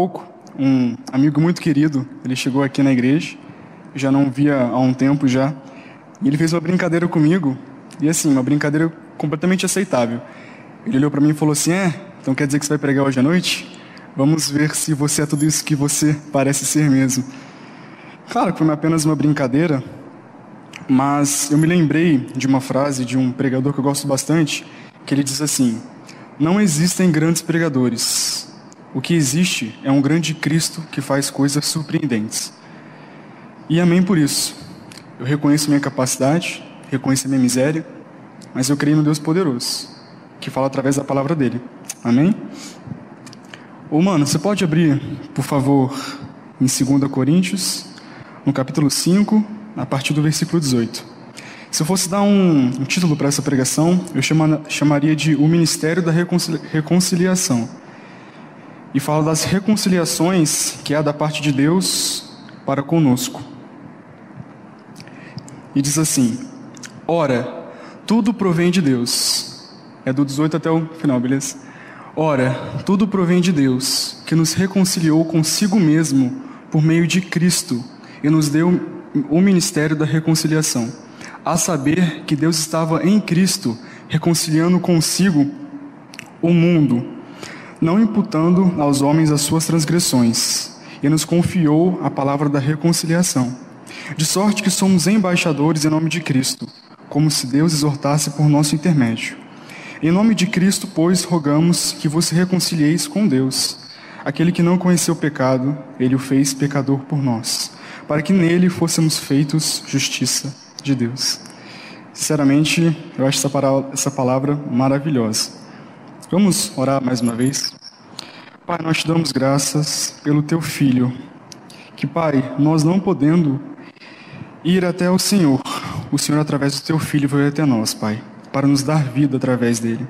Pouco, um amigo muito querido, ele chegou aqui na igreja, já não via há um tempo já, e ele fez uma brincadeira comigo, e assim, uma brincadeira completamente aceitável. Ele olhou para mim e falou assim: "É, então quer dizer que você vai pregar hoje à noite? Vamos ver se você é tudo isso que você parece ser mesmo." Claro que foi apenas uma brincadeira, mas eu me lembrei de uma frase de um pregador que eu gosto bastante, que ele diz assim: Não existem grandes pregadores. O que existe é um grande Cristo que faz coisas surpreendentes. E amém por isso. Eu reconheço minha capacidade, reconheço minha miséria, mas eu creio no Deus poderoso, que fala através da palavra dele. Amém? Ô, mano, você pode abrir, por favor, em 2 Coríntios, no capítulo 5, a partir do versículo 18. Se eu fosse dar um, um título para essa pregação, eu chama, chamaria de O Ministério da Reconciliação. E fala das reconciliações que há da parte de Deus para conosco. E diz assim: Ora, tudo provém de Deus. É do 18 até o final, beleza? Ora, tudo provém de Deus, que nos reconciliou consigo mesmo por meio de Cristo e nos deu o ministério da reconciliação, a saber que Deus estava em Cristo reconciliando consigo o mundo, não imputando aos homens as suas transgressões, e nos confiou a palavra da reconciliação. De sorte que somos embaixadores em nome de Cristo, como se Deus exortasse por nosso intermédio. Em nome de Cristo, pois, rogamos que vos reconcilieis com Deus. Aquele que não conheceu pecado, ele o fez pecador por nós para que nele fôssemos feitos justiça de Deus. Sinceramente, eu acho essa palavra maravilhosa. Vamos orar mais uma vez? Pai, nós te damos graças pelo teu filho. Que, Pai, nós não podendo ir até o Senhor, o Senhor, através do teu filho, veio até nós, Pai, para nos dar vida através dele.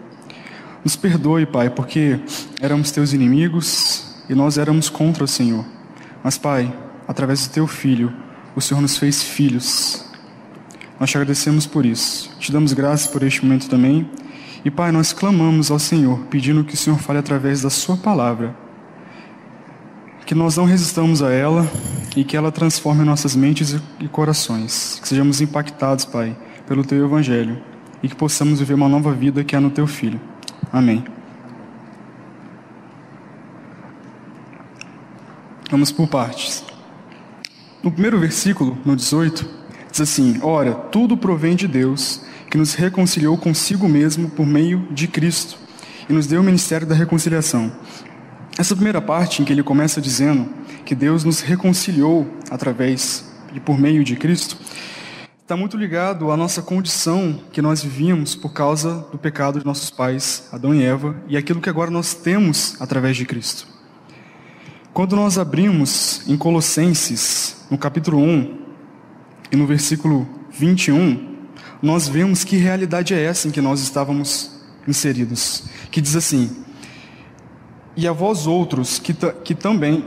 Nos perdoe, Pai, porque éramos teus inimigos e nós éramos contra o Senhor. Mas, Pai, através do teu filho, o Senhor nos fez filhos. Nós te agradecemos por isso. Te damos graças por este momento também. E, Pai, nós clamamos ao Senhor, pedindo que o Senhor fale através da Sua palavra. Que nós não resistamos a ela e que ela transforme nossas mentes e corações. Que sejamos impactados, Pai, pelo Teu Evangelho e que possamos viver uma nova vida que há no Teu Filho. Amém. Vamos por partes. No primeiro versículo, no 18, diz assim: Ora, tudo provém de Deus, que nos reconciliou consigo mesmo por meio de Cristo e nos deu o ministério da reconciliação. Essa primeira parte, em que ele começa dizendo que Deus nos reconciliou através e por meio de Cristo, está muito ligado à nossa condição que nós vivíamos por causa do pecado de nossos pais, Adão e Eva, e aquilo que agora nós temos através de Cristo. Quando nós abrimos em Colossenses, no capítulo 1 e no versículo 21, nós vemos que realidade é essa em que nós estávamos inseridos. Que diz assim: E a vós outros que, que também,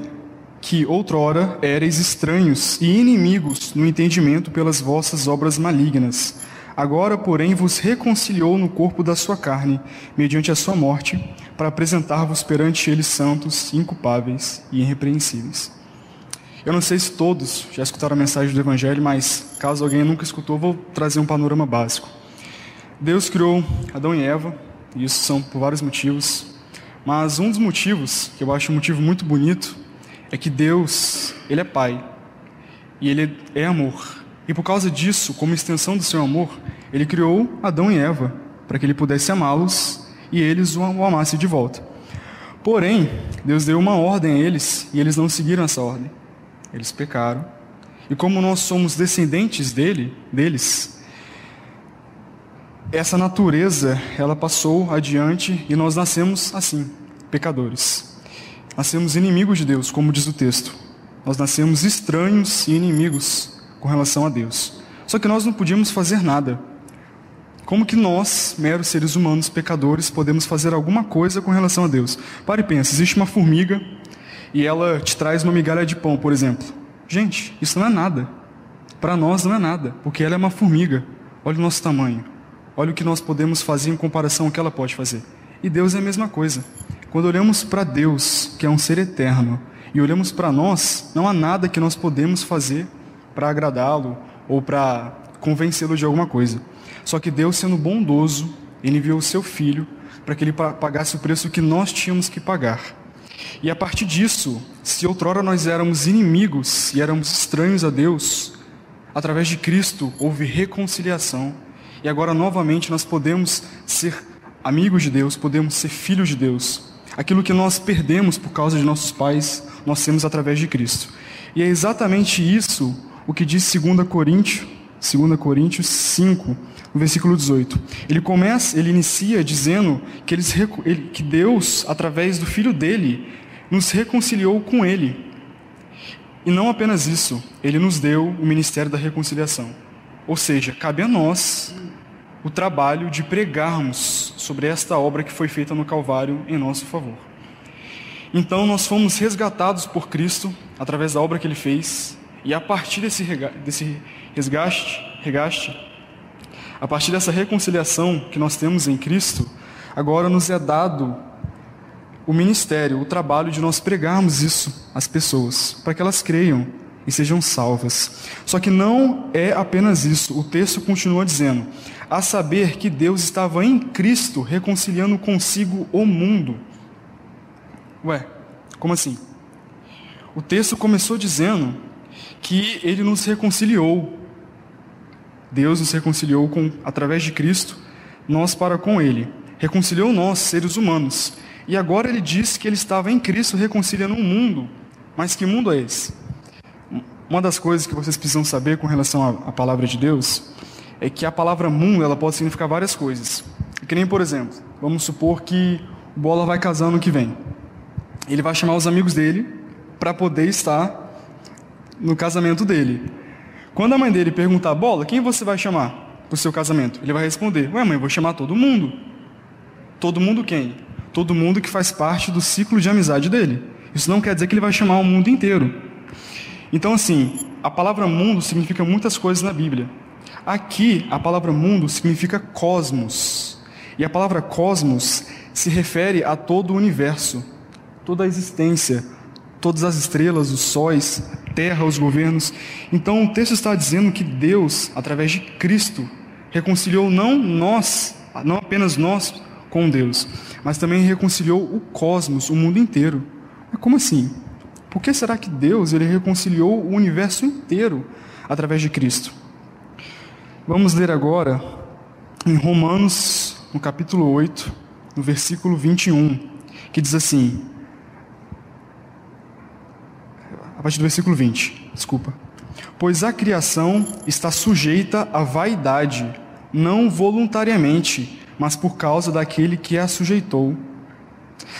que outrora erais estranhos e inimigos no entendimento pelas vossas obras malignas, agora, porém, vos reconciliou no corpo da sua carne, mediante a sua morte, para apresentar-vos perante ele santos, inculpáveis e irrepreensíveis. Eu não sei se todos já escutaram a mensagem do Evangelho, mas caso alguém nunca escutou, vou trazer um panorama básico. Deus criou Adão e Eva, e isso são por vários motivos, mas um dos motivos, que eu acho um motivo muito bonito, é que Deus, Ele é Pai, e Ele é amor. E por causa disso, como extensão do seu amor, Ele criou Adão e Eva, para que Ele pudesse amá-los e eles o amassem de volta. Porém, Deus deu uma ordem a eles, e eles não seguiram essa ordem. Eles pecaram. E como nós somos descendentes dele, deles, essa natureza, ela passou adiante e nós nascemos assim, pecadores. Nascemos inimigos de Deus, como diz o texto. Nós nascemos estranhos e inimigos com relação a Deus. Só que nós não podíamos fazer nada. Como que nós, meros seres humanos, pecadores, podemos fazer alguma coisa com relação a Deus? Pare e pense, existe uma formiga e ela te traz uma migalha de pão, por exemplo. Gente, isso não é nada. Para nós não é nada, porque ela é uma formiga. Olha o nosso tamanho. Olha o que nós podemos fazer em comparação ao que ela pode fazer. E Deus é a mesma coisa. quando olhamos para Deus, que é um ser eterno, e olhamos para nós, não há nada que nós podemos fazer para agradá-lo ou para convencê-lo de alguma coisa. Só que Deus, sendo bondoso, ele enviou o seu filho para que ele pagasse o preço que nós tínhamos que pagar. E a partir disso, se outrora nós éramos inimigos e éramos estranhos a Deus, através de Cristo houve reconciliação. E agora novamente nós podemos ser amigos de Deus, podemos ser filhos de Deus. Aquilo que nós perdemos por causa de nossos pais, nós temos através de Cristo. E é exatamente isso o que diz 2 Coríntios, 2 Coríntios 5, no versículo 18. Ele começa, ele inicia dizendo que, eles, que Deus, através do Filho dele, nos reconciliou com ele. E não apenas isso, ele nos deu o ministério da reconciliação. Ou seja, cabe a nós o trabalho de pregarmos sobre esta obra que foi feita no Calvário em nosso favor. Então nós fomos resgatados por Cristo através da obra que ele fez, e a partir desse, desse resgate, regaste, a partir dessa reconciliação que nós temos em Cristo, agora nos é dado o ministério, o trabalho de nós pregarmos isso às pessoas, para que elas creiam e sejam salvas. Só que não é apenas isso, o texto continua dizendo: a saber que Deus estava em Cristo reconciliando consigo o mundo. Ué, como assim? O texto começou dizendo que ele nos reconciliou. Deus nos reconciliou com através de Cristo, nós para com ele. Reconciliou nós, seres humanos. E agora ele diz que ele estava em Cristo reconciliando o mundo. Mas que mundo é esse? Uma das coisas que vocês precisam saber com relação à, à palavra de Deus é que a palavra mundo ela pode significar várias coisas. Que nem, por exemplo, vamos supor que o Bola vai casar no que vem. Ele vai chamar os amigos dele para poder estar no casamento dele. Quando a mãe dele perguntar, Bola, quem você vai chamar para o seu casamento? Ele vai responder, ué mãe, vou chamar todo mundo. Todo mundo quem? todo mundo que faz parte do ciclo de amizade dele. Isso não quer dizer que ele vai chamar o mundo inteiro. Então, assim, a palavra mundo significa muitas coisas na Bíblia. Aqui, a palavra mundo significa cosmos. E a palavra cosmos se refere a todo o universo, toda a existência, todas as estrelas, os sóis, terra, os governos. Então, o texto está dizendo que Deus, através de Cristo, reconciliou não nós, não apenas nós com Deus, mas também reconciliou o cosmos, o mundo inteiro. Mas como assim? Por que será que Deus ele reconciliou o universo inteiro através de Cristo? Vamos ler agora em Romanos, no capítulo 8, no versículo 21, que diz assim: a partir do versículo 20, desculpa. Pois a criação está sujeita à vaidade, não voluntariamente, mas por causa daquele que a sujeitou,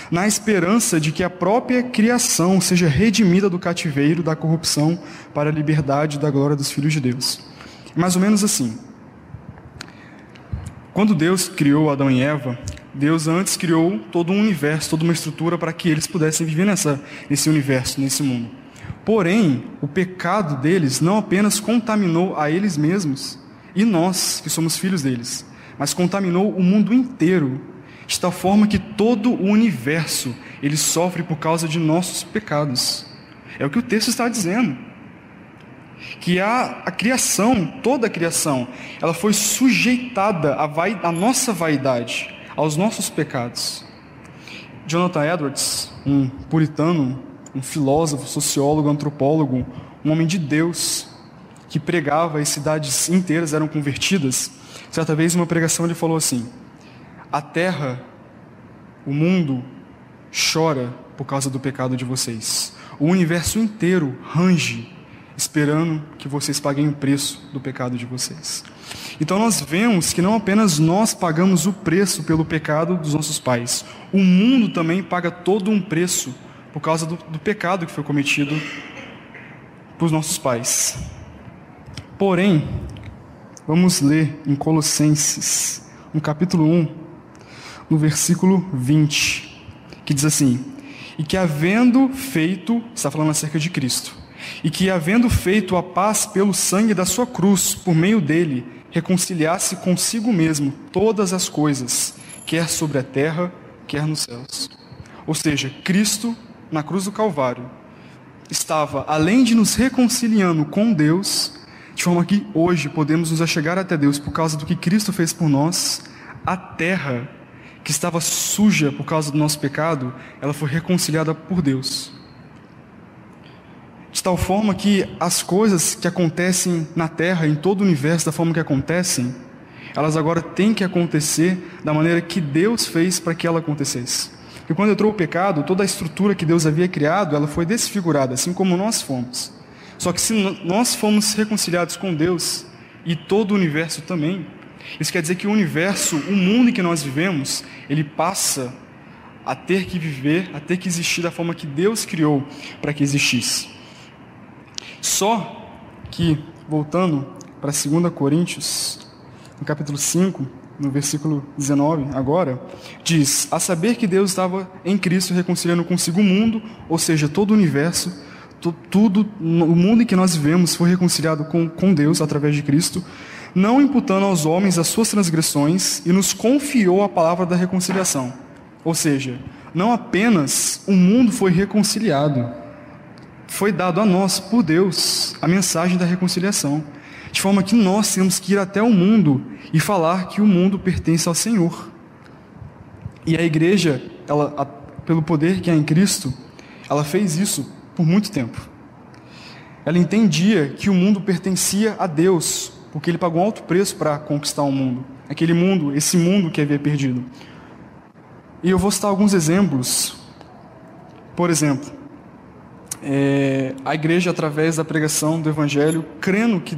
na esperança de que a própria criação seja redimida do cativeiro da corrupção para a liberdade da glória dos filhos de Deus. Mais ou menos assim. Quando Deus criou Adão e Eva, Deus antes criou todo um universo, toda uma estrutura para que eles pudessem viver nessa, nesse universo, nesse mundo. Porém, o pecado deles não apenas contaminou a eles mesmos e nós, que somos filhos deles, mas contaminou o mundo inteiro, de tal forma que todo o universo ele sofre por causa de nossos pecados. É o que o texto está dizendo. Que a, a criação, toda a criação, ela foi sujeitada à, vai, à nossa vaidade, aos nossos pecados. Jonathan Edwards, um puritano, um filósofo, sociólogo, antropólogo, um homem de Deus, que pregava e cidades inteiras eram convertidas, Certa vez, uma pregação, ele falou assim: A terra, o mundo, chora por causa do pecado de vocês. O universo inteiro range, esperando que vocês paguem o preço do pecado de vocês. Então nós vemos que não apenas nós pagamos o preço pelo pecado dos nossos pais, o mundo também paga todo um preço por causa do, do pecado que foi cometido por nossos pais. Porém, Vamos ler em Colossenses, no capítulo 1, no versículo 20, que diz assim: E que havendo feito, está falando acerca de Cristo, e que havendo feito a paz pelo sangue da sua cruz, por meio dele, reconciliasse consigo mesmo todas as coisas, quer sobre a terra, quer nos céus. Ou seja, Cristo, na cruz do Calvário, estava, além de nos reconciliando com Deus, de forma que hoje podemos nos achegar até Deus por causa do que Cristo fez por nós, a terra que estava suja por causa do nosso pecado, ela foi reconciliada por Deus. De tal forma que as coisas que acontecem na terra, em todo o universo, da forma que acontecem, elas agora têm que acontecer da maneira que Deus fez para que ela acontecesse. E quando entrou o pecado, toda a estrutura que Deus havia criado, ela foi desfigurada, assim como nós fomos. Só que se nós fomos reconciliados com Deus e todo o universo também, isso quer dizer que o universo, o mundo em que nós vivemos, ele passa a ter que viver, a ter que existir da forma que Deus criou para que existisse. Só que, voltando para 2 Coríntios, no capítulo 5, no versículo 19, agora, diz: A saber que Deus estava em Cristo reconciliando consigo o mundo, ou seja, todo o universo, tudo, o mundo em que nós vivemos foi reconciliado com, com Deus através de Cristo, não imputando aos homens as suas transgressões e nos confiou a palavra da reconciliação. Ou seja, não apenas o mundo foi reconciliado, foi dado a nós por Deus a mensagem da reconciliação, de forma que nós temos que ir até o mundo e falar que o mundo pertence ao Senhor. E a igreja, ela, a, pelo poder que há em Cristo, ela fez isso por muito tempo. Ela entendia que o mundo pertencia a Deus, porque ele pagou um alto preço para conquistar o mundo. Aquele mundo, esse mundo que havia perdido. E eu vou citar alguns exemplos. Por exemplo, é, a igreja, através da pregação do Evangelho, crendo que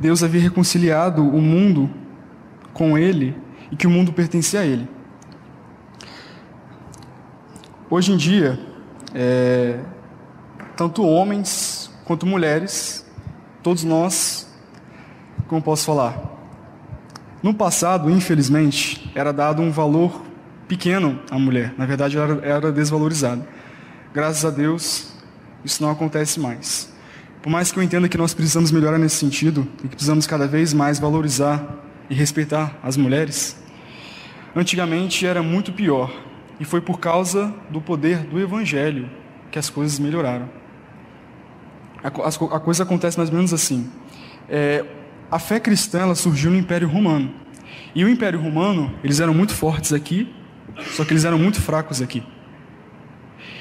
Deus havia reconciliado o mundo com Ele e que o mundo pertencia a Ele. Hoje em dia, é, tanto homens quanto mulheres, todos nós como posso falar? No passado, infelizmente, era dado um valor pequeno à mulher. Na verdade, ela era desvalorizada. Graças a Deus, isso não acontece mais. Por mais que eu entenda que nós precisamos melhorar nesse sentido e que precisamos cada vez mais valorizar e respeitar as mulheres, antigamente era muito pior. E foi por causa do poder do Evangelho que as coisas melhoraram. A, coisa acontece mais ou menos assim. É, a fé cristã ela surgiu no Império Romano. E o Império Romano, eles eram muito fortes aqui, só que eles eram muito fracos aqui.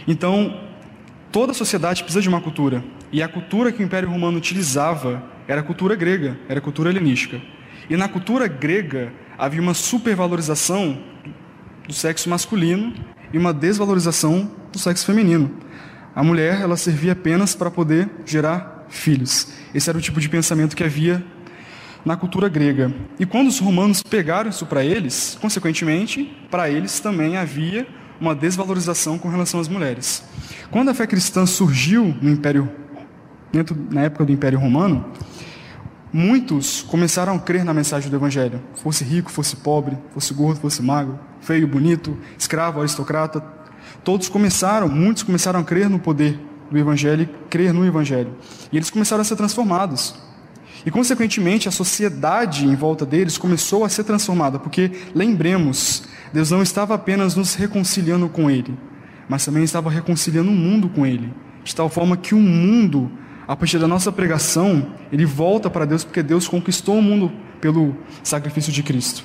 Então, toda sociedade precisa de uma cultura. E a cultura que o Império Romano utilizava era a cultura grega, era a cultura helenística. E na cultura grega havia uma supervalorização do sexo masculino e uma desvalorização do sexo feminino. A mulher, ela servia apenas para poder gerar filhos. Esse era o tipo de pensamento que havia na cultura grega. E quando os romanos pegaram isso para eles, consequentemente, para eles também havia uma desvalorização com relação às mulheres. Quando a fé cristã surgiu no Império, dentro, na época do Império Romano, muitos começaram a crer na mensagem do Evangelho. Fosse rico, fosse pobre, fosse gordo, fosse magro, feio, bonito, escravo, aristocrata, todos começaram, muitos começaram a crer no poder do Evangelho, crer no Evangelho. E eles começaram a ser transformados. E, consequentemente, a sociedade em volta deles começou a ser transformada, porque, lembremos, Deus não estava apenas nos reconciliando com Ele, mas também estava reconciliando o mundo com Ele, de tal forma que o mundo, a partir da nossa pregação, ele volta para Deus, porque Deus conquistou o mundo pelo sacrifício de Cristo.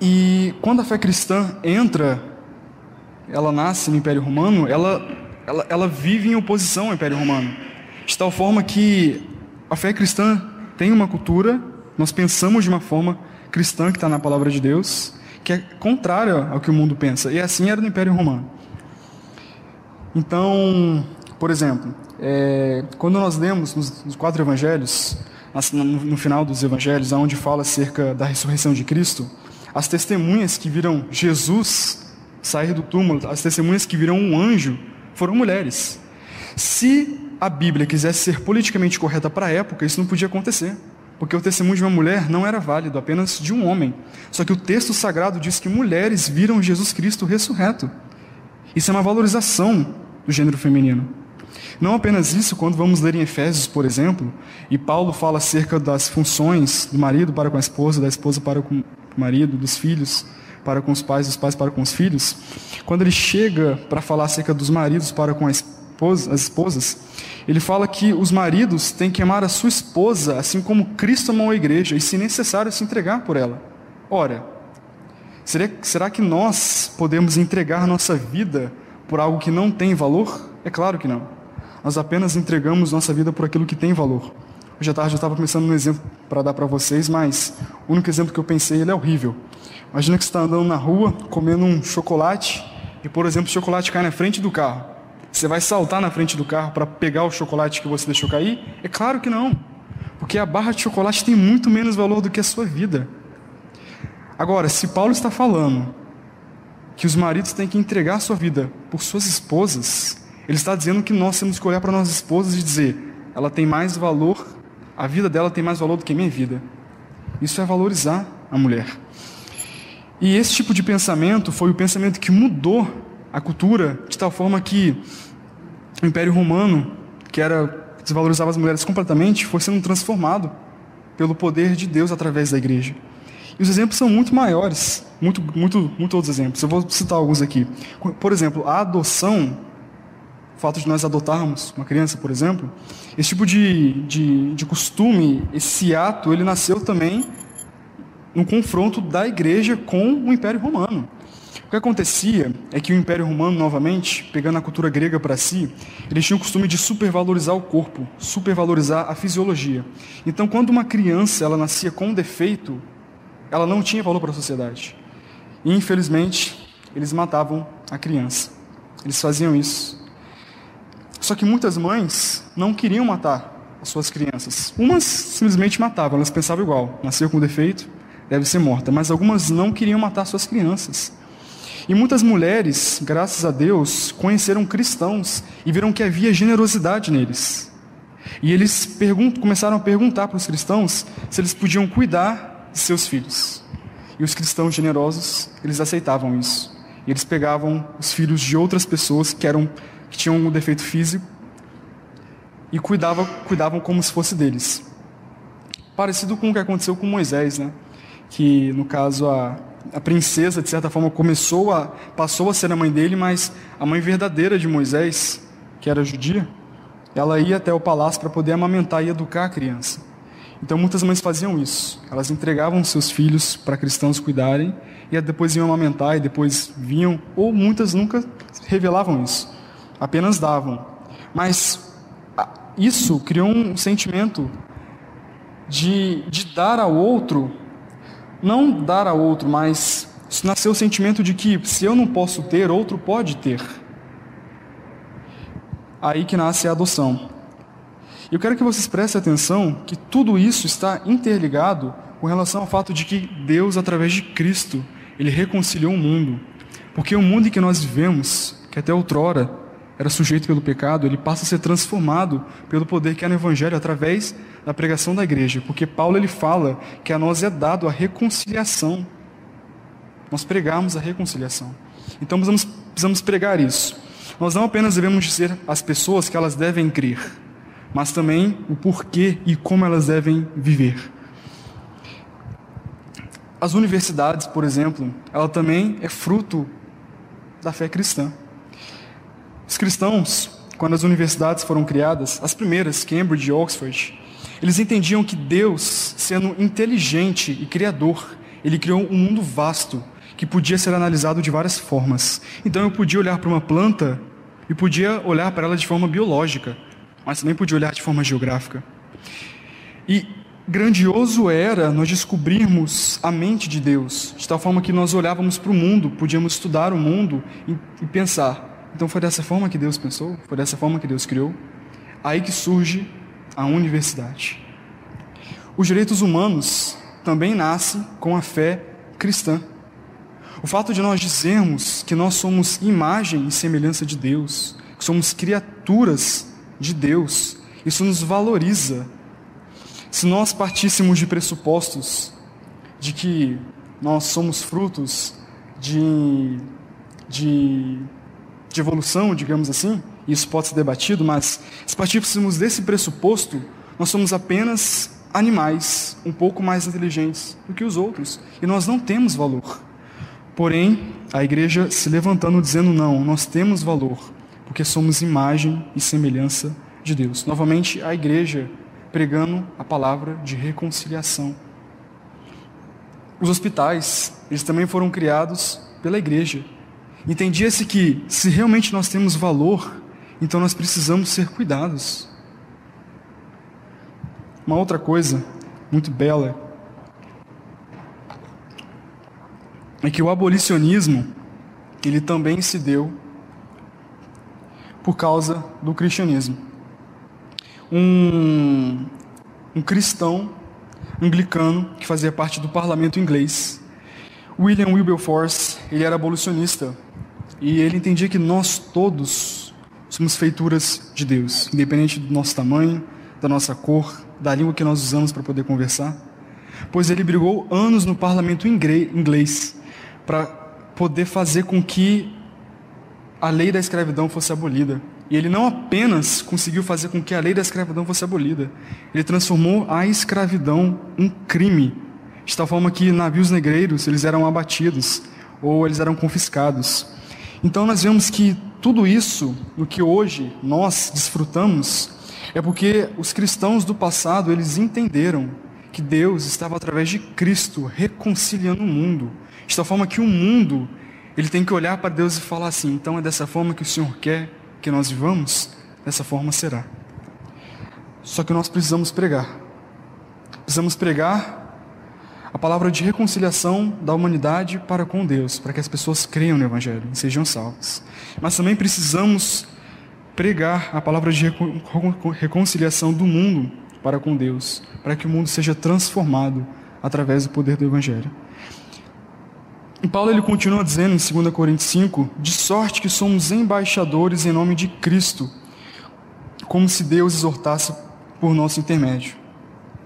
E quando a fé cristã entra, ela nasce no Império Romano, ela, ela, ela vive em oposição ao Império Romano. De tal forma que a fé cristã tem uma cultura, nós pensamos de uma forma cristã que está na palavra de Deus, que é contrária ao que o mundo pensa. E assim era no Império Romano. Então, por exemplo, é, quando nós lemos nos, nos quatro evangelhos, no, no, final dos evangelhos, onde fala acerca da ressurreição de Cristo, as testemunhas que viram Jesus sair do túmulo, as testemunhas que viram um anjo, foram mulheres. Se a Bíblia quisesse ser politicamente correta para a época, isso não podia acontecer. Porque o testemunho de uma mulher não era válido, apenas de um homem. Só que o texto sagrado diz que mulheres viram Jesus Cristo ressurreto. Isso é uma valorização do gênero feminino. Não apenas isso, quando vamos ler em Efésios, por exemplo, e Paulo fala acerca das funções do marido para com a esposa, da esposa para com o marido, dos filhos para com os pais, os pais para com os filhos, quando ele chega para falar acerca dos maridos para com esposa, as esposas, ele fala que os maridos têm que amar a sua esposa, assim como Cristo amou a igreja, e se necessário se entregar por ela. Ora, será, que nós podemos entregar nossa vida por algo que não tem valor? É claro que não. Nós apenas entregamos nossa vida por aquilo que tem valor. Hoje à tarde eu estava pensando num exemplo para dar para vocês, mas o único exemplo que eu pensei ele é horrível. Imagina que você está andando na rua, comendo um chocolate, e por exemplo, o chocolate cai na frente do carro. Você vai saltar na frente do carro para pegar o chocolate que você deixou cair? É claro que não. Porque a barra de chocolate tem muito menos valor do que a sua vida. Agora, se Paulo está falando que os maridos têm que entregar sua vida por suas esposas, ele está dizendo que nós temos que olhar para nossas esposas e dizer: ela tem mais valor, a vida dela tem mais valor do que a minha vida. Isso é valorizar a mulher. E esse tipo de pensamento foi o pensamento que mudou a cultura de tal forma que o Império Romano, que era desvalorizava as mulheres completamente, foi sendo transformado pelo poder de Deus através da igreja. E os exemplos são muito maiores, muito, muito, muito outros exemplos. Eu vou citar alguns aqui. Por exemplo, a adoção, o fato de nós adotarmos uma criança, por exemplo, esse tipo de, de, de costume, esse ato, ele nasceu também no confronto da igreja com o Império Romano que acontecia é que o Império Romano, novamente, pegando a cultura grega para si, eles tinham o costume de supervalorizar o corpo, supervalorizar a fisiologia. Então, quando uma criança ela nascia com um defeito, ela não tinha valor para a sociedade. E, infelizmente, eles matavam a criança. Eles faziam isso. Só que muitas mães não queriam matar as suas crianças. Umas simplesmente matavam, elas pensavam igual: nasceu com defeito, deve ser morta. Mas algumas não queriam matar suas crianças. E muitas mulheres, graças a Deus, conheceram cristãos e viram que havia generosidade neles. E eles começaram a perguntar para os cristãos se eles podiam cuidar de seus filhos. E os cristãos generosos, eles aceitavam isso. E eles pegavam os filhos de outras pessoas que eram que tinham um defeito físico e cuidavam, cuidavam como se fosse deles. Parecido com o que aconteceu com Moisés, né? Que no caso a a princesa, de certa forma, começou a, passou a ser a mãe dele, mas a mãe verdadeira de Moisés, que era judia, ela ia até o palácio para poder amamentar e educar a criança. Então muitas mães faziam isso. Elas entregavam seus filhos para cristãos cuidarem e depois iam amamentar e depois vinham, ou muitas nunca revelavam isso, apenas davam. Mas isso criou um sentimento de, de dar ao outro não dar a outro, mas nasceu o sentimento de que se eu não posso ter, outro pode ter. Aí que nasce a adoção. Eu quero que vocês prestem atenção que tudo isso está interligado com relação ao fato de que Deus, através de Cristo, ele reconciliou o mundo. Porque o mundo em que nós vivemos, que até outrora era sujeito pelo pecado, ele passa a ser transformado pelo poder que há no Evangelho através da pregação da igreja. Porque Paulo ele fala que a nós é dado a reconciliação. Nós pregamos a reconciliação. Então precisamos, precisamos pregar isso. Nós não apenas devemos dizer às pessoas que elas devem crer, mas também o porquê e como elas devem viver. As universidades, por exemplo, ela também é fruto da fé cristã. Os cristãos, quando as universidades foram criadas, as primeiras, Cambridge e Oxford, eles entendiam que Deus, sendo inteligente e criador, ele criou um mundo vasto que podia ser analisado de várias formas. Então eu podia olhar para uma planta e podia olhar para ela de forma biológica, mas também podia olhar de forma geográfica. E grandioso era nós descobrirmos a mente de Deus, de tal forma que nós olhávamos para o mundo, podíamos estudar o mundo e, e pensar: então foi dessa forma que Deus pensou? Foi dessa forma que Deus criou? Aí que surge a universidade. Os direitos humanos também nascem com a fé cristã. O fato de nós dizermos que nós somos imagem e semelhança de Deus, que somos criaturas de Deus, isso nos valoriza. Se nós partíssemos de pressupostos de que nós somos frutos de, de de evolução, digamos assim, isso pode ser debatido, mas se partíssemos desse pressuposto, nós somos apenas animais um pouco mais inteligentes do que os outros, e nós não temos valor. Porém, a igreja se levantando dizendo: não, nós temos valor, porque somos imagem e semelhança de Deus. Novamente, a igreja pregando a palavra de reconciliação. Os hospitais, eles também foram criados pela igreja. Entendia-se que, se realmente nós temos valor, então nós precisamos ser cuidados. Uma outra coisa muito bela é que o abolicionismo ele também se deu por causa do cristianismo. Um, um cristão anglicano que fazia parte do parlamento inglês, William Wilberforce, ele era abolicionista e ele entendia que nós todos somos feituras de Deus, independente do nosso tamanho, da nossa cor, da língua que nós usamos para poder conversar. Pois ele brigou anos no parlamento inglês para poder fazer com que a lei da escravidão fosse abolida. E ele não apenas conseguiu fazer com que a lei da escravidão fosse abolida, ele transformou a escravidão em crime, de tal forma que navios negreiros eles eram abatidos ou eles eram confiscados. Então nós vemos que tudo isso, no que hoje nós desfrutamos, é porque os cristãos do passado eles entenderam que Deus estava através de Cristo reconciliando o mundo, de tal forma que o mundo ele tem que olhar para Deus e falar assim: então é dessa forma que o Senhor quer que nós vivamos? Dessa forma será. Só que nós precisamos pregar. Precisamos pregar a palavra de reconciliação da humanidade para com Deus, para que as pessoas creiam no Evangelho e sejam salvas. Mas também precisamos pregar a palavra de reconciliação do mundo para com Deus, para que o mundo seja transformado através do poder do Evangelho. E Paulo ele continua dizendo em 2 Coríntios 5: de sorte que somos embaixadores em nome de Cristo, como se Deus exortasse por nosso intermédio.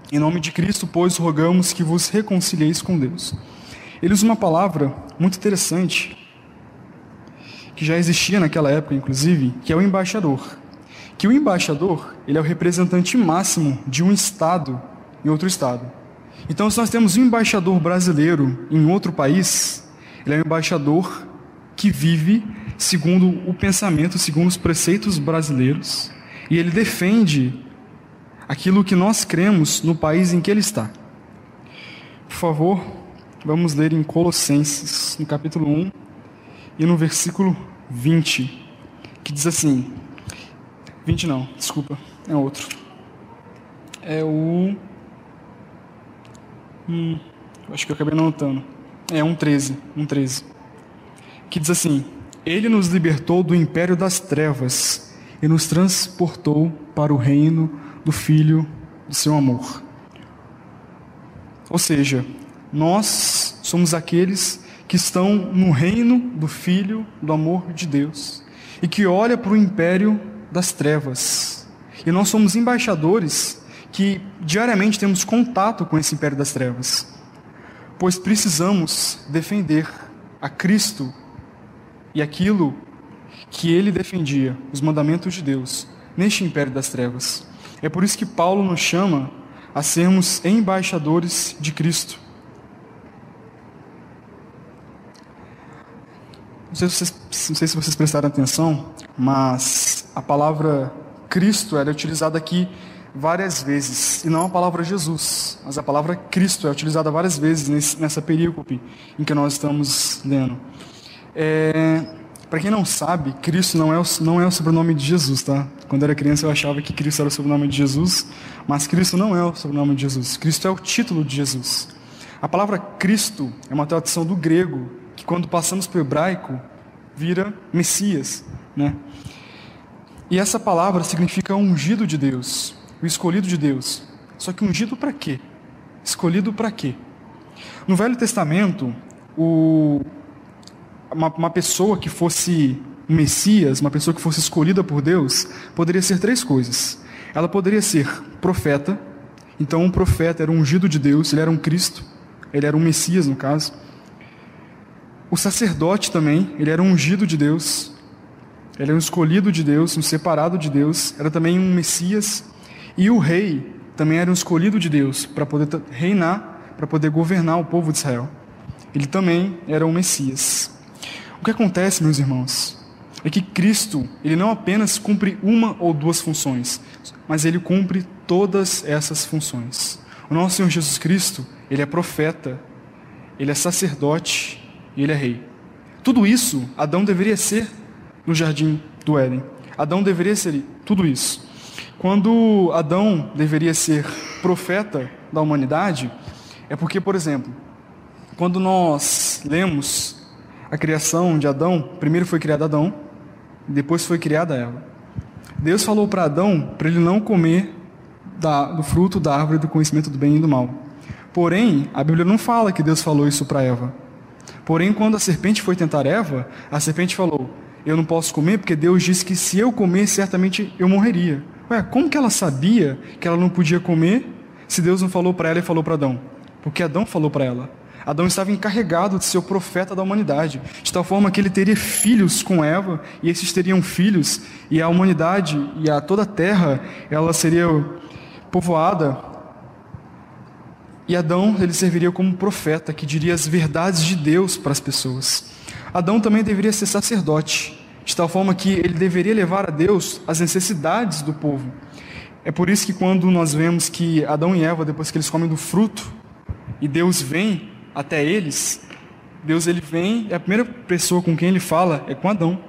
Em nome de Cristo, pois, rogamos que vos reconcilieis com Deus. Ele usa uma palavra muito interessante, que já existia naquela época, inclusive, que é o embaixador. Que o embaixador, ele é o representante máximo de um estado em outro estado. Então, se nós temos um embaixador brasileiro em outro país, ele é um embaixador que vive segundo o pensamento, segundo os preceitos brasileiros, e ele defende aquilo que nós cremos no país em que ele está. Por favor, vamos ler em Colossenses, no capítulo 1 e no versículo 20, que diz assim: 20 não, desculpa, é outro. É o. Hum, acho que eu acabei não notando. É um 13, um 13. Que diz assim: Ele nos libertou do império das trevas e nos transportou para o reino do Filho do seu amor. Ou seja, nós somos aqueles que estão no reino do Filho do amor de Deus e que olha para o império das trevas. E nós somos embaixadores que diariamente temos contato com esse império das trevas pois precisamos defender a Cristo e aquilo que ele defendia, os mandamentos de Deus, neste império das trevas. É por isso que Paulo nos chama a sermos embaixadores de Cristo. Não sei, se vocês, não sei se vocês prestaram atenção, mas a palavra Cristo é utilizada aqui várias vezes, e não a palavra Jesus, mas a palavra Cristo é utilizada várias vezes nesse, nessa perícope em que nós estamos lendo. É, Para quem não sabe, Cristo não é, o, não é o sobrenome de Jesus, tá? Quando eu era criança eu achava que Cristo era o sobrenome de Jesus, mas Cristo não é o sobrenome de Jesus. Cristo é o título de Jesus. A palavra Cristo é uma tradução do grego, que quando passamos para o hebraico, vira Messias, né? E essa palavra significa ungido de Deus o escolhido de Deus. Só que ungido para quê? Escolhido para quê? No Velho Testamento, o, uma, uma pessoa que fosse Messias, uma pessoa que fosse escolhida por Deus, poderia ser três coisas. Ela poderia ser profeta, então um profeta era um ungido de Deus, ele era um Cristo, ele era um Messias no caso. O sacerdote também, ele era um ungido de Deus, ele era um escolhido de Deus, um separado de Deus, era também um Messias e o rei também era um escolhido de Deus para poder reinar, para poder governar o povo de Israel. Ele também era o Messias. O que acontece, meus irmãos, é que Cristo, ele não apenas cumpre uma ou duas funções, mas ele cumpre todas essas funções. O nosso Senhor Jesus Cristo, ele é profeta, ele é sacerdote e ele é rei. Tudo isso Adão deveria ser no jardim do Éden. Adão deveria ser tudo isso. Quando Adão deveria ser profeta da humanidade, é porque, por exemplo, quando nós lemos a criação de Adão, primeiro foi criado Adão, depois foi criada Eva. Deus falou para Adão para ele não comer da, do fruto da árvore do conhecimento do bem e do mal. Porém, a Bíblia não fala que Deus falou isso para Eva. Porém, quando a serpente foi tentar Eva, a serpente falou: Eu não posso comer porque Deus disse que se eu comer, certamente eu morreria. Ué, como que ela sabia que ela não podia comer se Deus não falou para ela e falou para Adão? Porque Adão falou para ela. Adão estava encarregado de ser o profeta da humanidade, de tal forma que ele teria filhos com Eva, e esses teriam filhos, e a humanidade e a toda a terra, ela seria povoada. E Adão, ele serviria como profeta que diria as verdades de Deus para as pessoas. Adão também deveria ser sacerdote, de tal forma que ele deveria levar a Deus as necessidades do povo. É por isso que quando nós vemos que Adão e Eva, depois que eles comem do fruto, e Deus vem até eles, Deus ele vem e a primeira pessoa com quem ele fala é com Adão.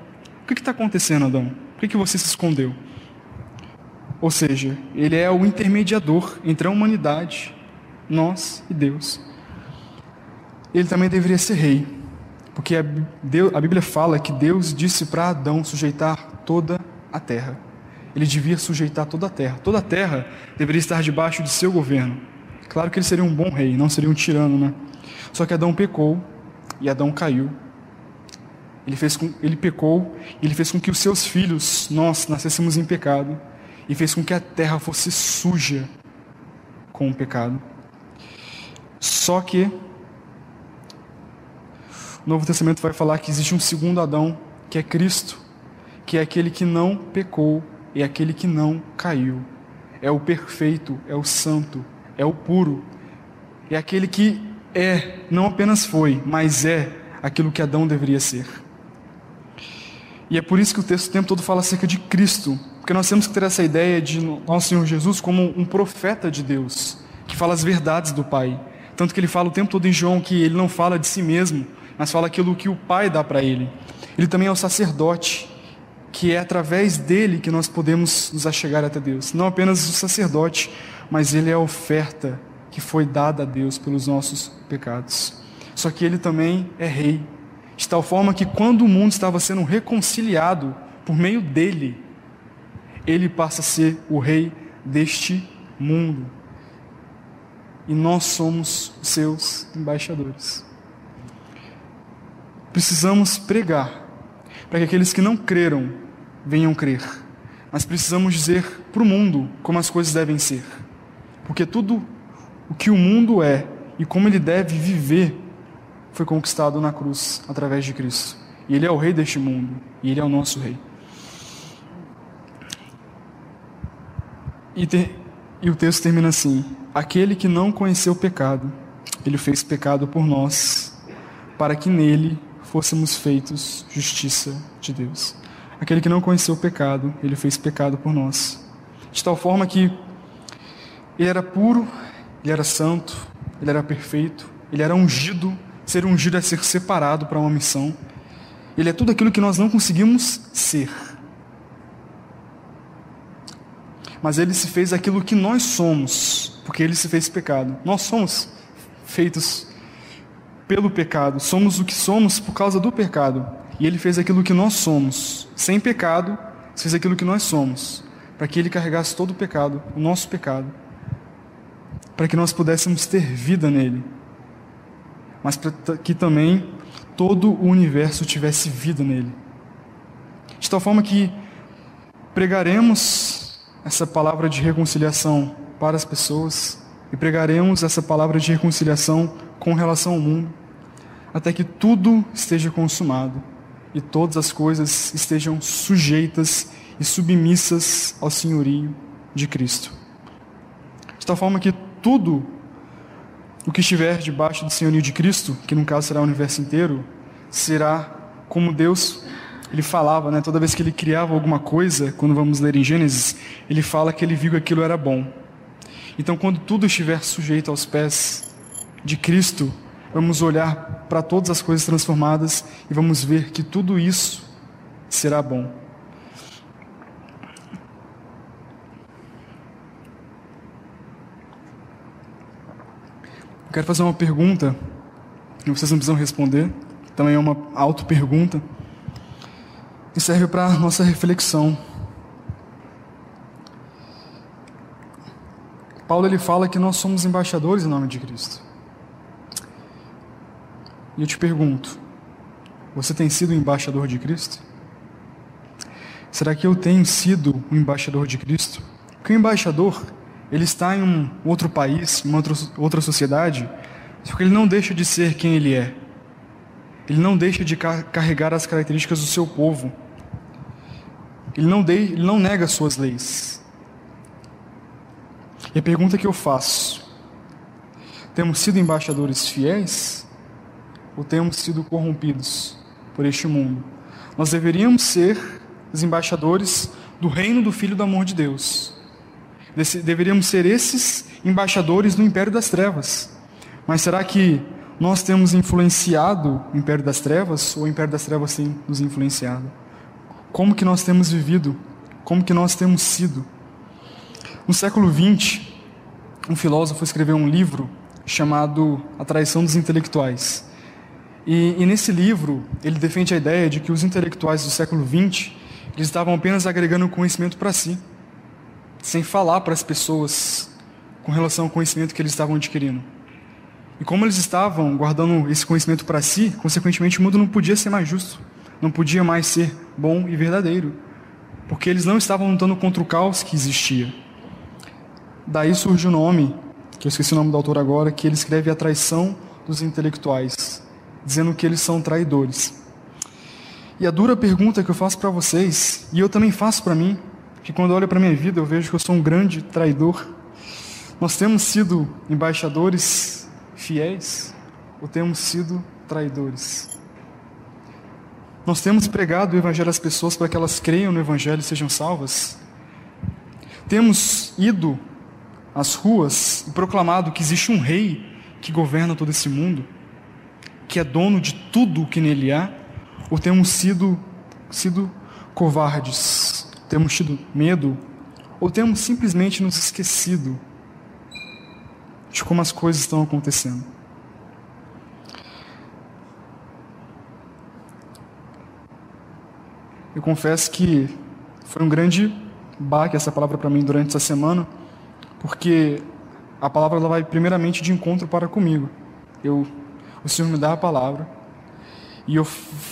O que está acontecendo, Adão? Por que, que você se escondeu? Ou seja, ele é o intermediador entre a humanidade, nós e Deus. Ele também deveria ser rei, porque a Bíblia fala que Deus disse para Adão sujeitar toda a terra. Ele devia sujeitar toda a terra. Toda a terra deveria estar debaixo de seu governo. Claro que ele seria um bom rei, não seria um tirano, né? Só que Adão pecou e Adão caiu. Ele, fez com, ele pecou e ele fez com que os seus filhos, nós, nascêssemos em pecado e fez com que a terra fosse suja com o pecado. Só que o Novo Testamento vai falar que existe um segundo Adão, que é Cristo, que é aquele que não pecou e é aquele que não caiu. É o perfeito, é o santo, é o puro, é aquele que é, não apenas foi, mas é aquilo que Adão deveria ser. E é por isso que o texto o tempo todo fala acerca de Cristo, porque nós temos que ter essa ideia de nosso Senhor Jesus como um profeta de Deus, que fala as verdades do Pai. Tanto que ele fala o tempo todo em João que ele não fala de si mesmo, mas fala aquilo que o Pai dá para ele. Ele também é o sacerdote, que é através dele que nós podemos nos achegar até Deus. Não apenas o sacerdote, mas ele é a oferta que foi dada a Deus pelos nossos pecados. Só que ele também é rei, de tal forma que quando o mundo estava sendo reconciliado por meio dele, ele passa a ser o rei deste mundo. E nós somos seus embaixadores. Precisamos pregar para que aqueles que não creram venham crer. Mas precisamos dizer para o mundo como as coisas devem ser. Porque tudo o que o mundo é e como ele deve viver foi conquistado na cruz através de Cristo. E ele é o rei deste mundo e ele é o nosso rei. E, e o texto termina assim: Aquele que não conheceu o pecado, ele fez pecado por nós, para que nele fôssemos feitos justiça de Deus. Aquele que não conheceu o pecado, ele fez pecado por nós. De tal forma que ele era puro, ele era santo, ele era perfeito, ele era ungido. Ser ungido é ser separado para uma missão. Ele é tudo aquilo que nós não conseguimos ser. Mas ele se fez aquilo que nós somos, porque ele se fez pecado. Nós somos feitos pelo pecado, somos o que somos por causa do pecado. E ele fez aquilo que nós somos, sem pecado, fez aquilo que nós somos, para que ele carregasse todo o pecado, o nosso pecado para que nós pudéssemos ter vida nele, mas para que também todo o universo tivesse vida nele. De tal forma que pregaremos essa palavra de reconciliação para as pessoas e pregaremos essa palavra de reconciliação com relação ao mundo, até que tudo esteja consumado e todas as coisas estejam sujeitas e submissas ao senhorio de Cristo. De tal forma que tudo o que estiver debaixo do senhorio de Cristo, que no caso será o universo inteiro, será como Deus ele falava, né, toda vez que ele criava alguma coisa, quando vamos ler em Gênesis, ele fala que ele viu que aquilo era bom. Então, quando tudo estiver sujeito aos pés de Cristo, vamos olhar para todas as coisas transformadas e vamos ver que tudo isso será bom. Eu quero fazer uma pergunta, e vocês não precisam responder, também é uma auto-pergunta, que serve para nossa reflexão. Paulo ele fala que nós somos embaixadores em nome de Cristo. E eu te pergunto, você tem sido embaixador de Cristo? Será que eu tenho sido um embaixador de Cristo? Porque o embaixador, ele está em um outro país, em outra, outra sociedade, só que ele não deixa de ser quem ele é. Ele não deixa de carregar as características do seu povo. Ele não, de, ele não nega as suas leis. E a pergunta que eu faço: temos sido embaixadores fiéis ou temos sido corrompidos por este mundo? Nós deveríamos ser os embaixadores do reino do Filho do amor de Deus. Deveríamos ser esses embaixadores do império das trevas. Mas será que nós temos influenciado o império das trevas ou o império das trevas tem nos influenciado? Como que nós temos vivido? Como que nós temos sido? No século XX, um filósofo escreveu um livro chamado A Traição dos Intelectuais. E, e, nesse livro, ele defende a ideia de que os intelectuais do século XX eles estavam apenas agregando conhecimento para si, sem falar para as pessoas com relação ao conhecimento que eles estavam adquirindo. E como eles estavam guardando esse conhecimento para si, consequentemente o mundo não podia ser mais justo, não podia mais ser bom e verdadeiro, porque eles não estavam lutando contra o caos que existia. Daí surge o nome, que eu esqueci o nome do autor agora, que ele escreve a traição dos intelectuais, dizendo que eles são traidores. E a dura pergunta que eu faço para vocês, e eu também faço para mim, que quando olho para minha vida eu vejo que eu sou um grande traidor. Nós temos sido embaixadores fiéis ou temos sido traidores? Nós temos pregado o evangelho às pessoas para que elas creiam no evangelho e sejam salvas? Temos ido às ruas e proclamado que existe um rei que governa todo esse mundo, que é dono de tudo o que nele há, ou temos sido, sido covardes, temos tido medo, ou temos simplesmente nos esquecido de como as coisas estão acontecendo? Eu confesso que foi um grande baque essa palavra para mim durante essa semana, porque a palavra ela vai primeiramente de encontro para comigo. Eu, o Senhor me dá a palavra e eu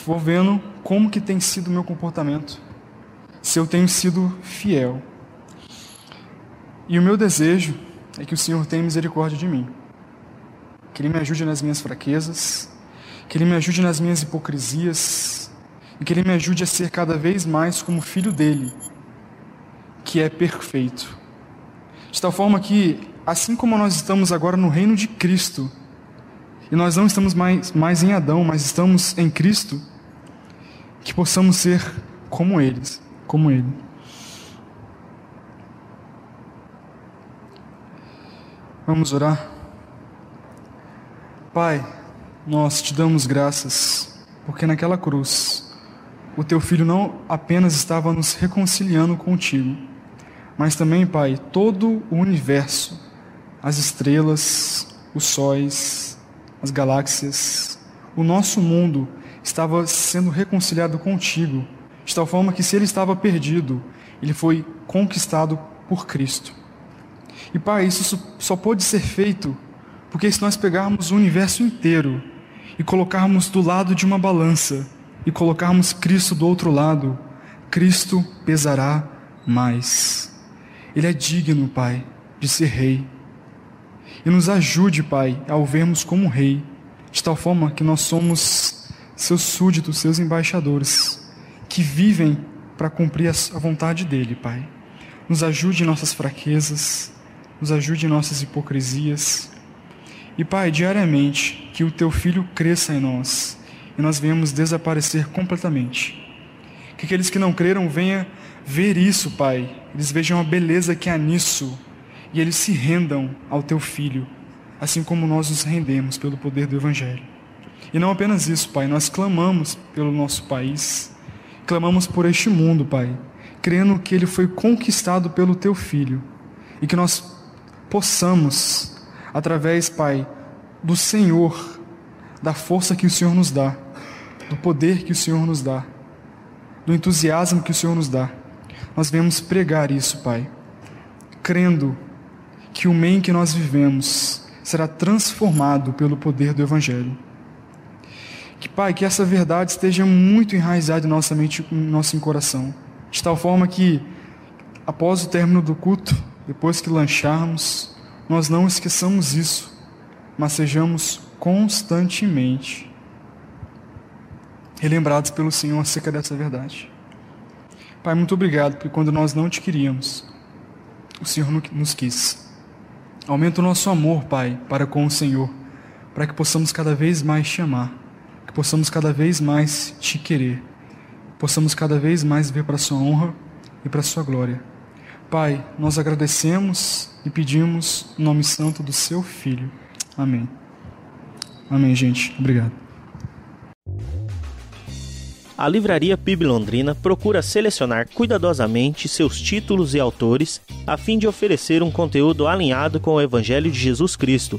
vou vendo como que tem sido o meu comportamento, se eu tenho sido fiel. E o meu desejo é que o Senhor tenha misericórdia de mim, que Ele me ajude nas minhas fraquezas, que Ele me ajude nas minhas hipocrisias, e que Ele me ajude a ser cada vez mais como filho dele, que é perfeito. De tal forma que, assim como nós estamos agora no reino de Cristo, e nós não estamos mais, mais em Adão, mas estamos em Cristo, que possamos ser como eles, como Ele. Vamos orar? Pai, nós te damos graças, porque naquela cruz, o teu filho não apenas estava nos reconciliando contigo, mas também, Pai, todo o universo, as estrelas, os sóis, as galáxias, o nosso mundo estava sendo reconciliado contigo, de tal forma que se ele estava perdido, ele foi conquistado por Cristo. E Pai, isso só pode ser feito porque se nós pegarmos o universo inteiro e colocarmos do lado de uma balança e colocarmos Cristo do outro lado, Cristo pesará mais. Ele é digno, Pai, de ser rei. E nos ajude, Pai, a o vermos como Rei, de tal forma que nós somos seus súditos, seus embaixadores, que vivem para cumprir a vontade dEle, Pai. Nos ajude em nossas fraquezas, nos ajude em nossas hipocrisias, E, Pai, diariamente, que o teu filho cresça em nós e nós venhamos desaparecer completamente. Que aqueles que não creram venham ver isso, Pai. Eles vejam a beleza que há nisso e eles se rendam ao teu filho, assim como nós nos rendemos pelo poder do Evangelho. E não apenas isso, Pai, nós clamamos pelo nosso país, clamamos por este mundo, Pai, crendo que ele foi conquistado pelo teu filho e que nós possamos, através, Pai, do Senhor, da força que o Senhor nos dá, do poder que o Senhor nos dá, do entusiasmo que o Senhor nos dá, nós vemos pregar isso, Pai, crendo que o meio que nós vivemos será transformado pelo poder do Evangelho. Que, Pai, que essa verdade esteja muito enraizada em nossa mente em nosso coração, de tal forma que, após o término do culto, depois que lancharmos, nós não esqueçamos isso, mas sejamos constantemente relembrados pelo Senhor acerca dessa verdade. Pai, muito obrigado, porque quando nós não te queríamos, o Senhor nos quis. Aumenta o nosso amor, Pai, para com o Senhor, para que possamos cada vez mais te amar, que possamos cada vez mais te querer, possamos cada vez mais ver para a Sua honra e para a Sua glória. Pai, nós agradecemos e pedimos o nome santo do Seu Filho. Amém. Amém, gente. Obrigado. A Livraria PIB Londrina procura selecionar cuidadosamente seus títulos e autores a fim de oferecer um conteúdo alinhado com o Evangelho de Jesus Cristo.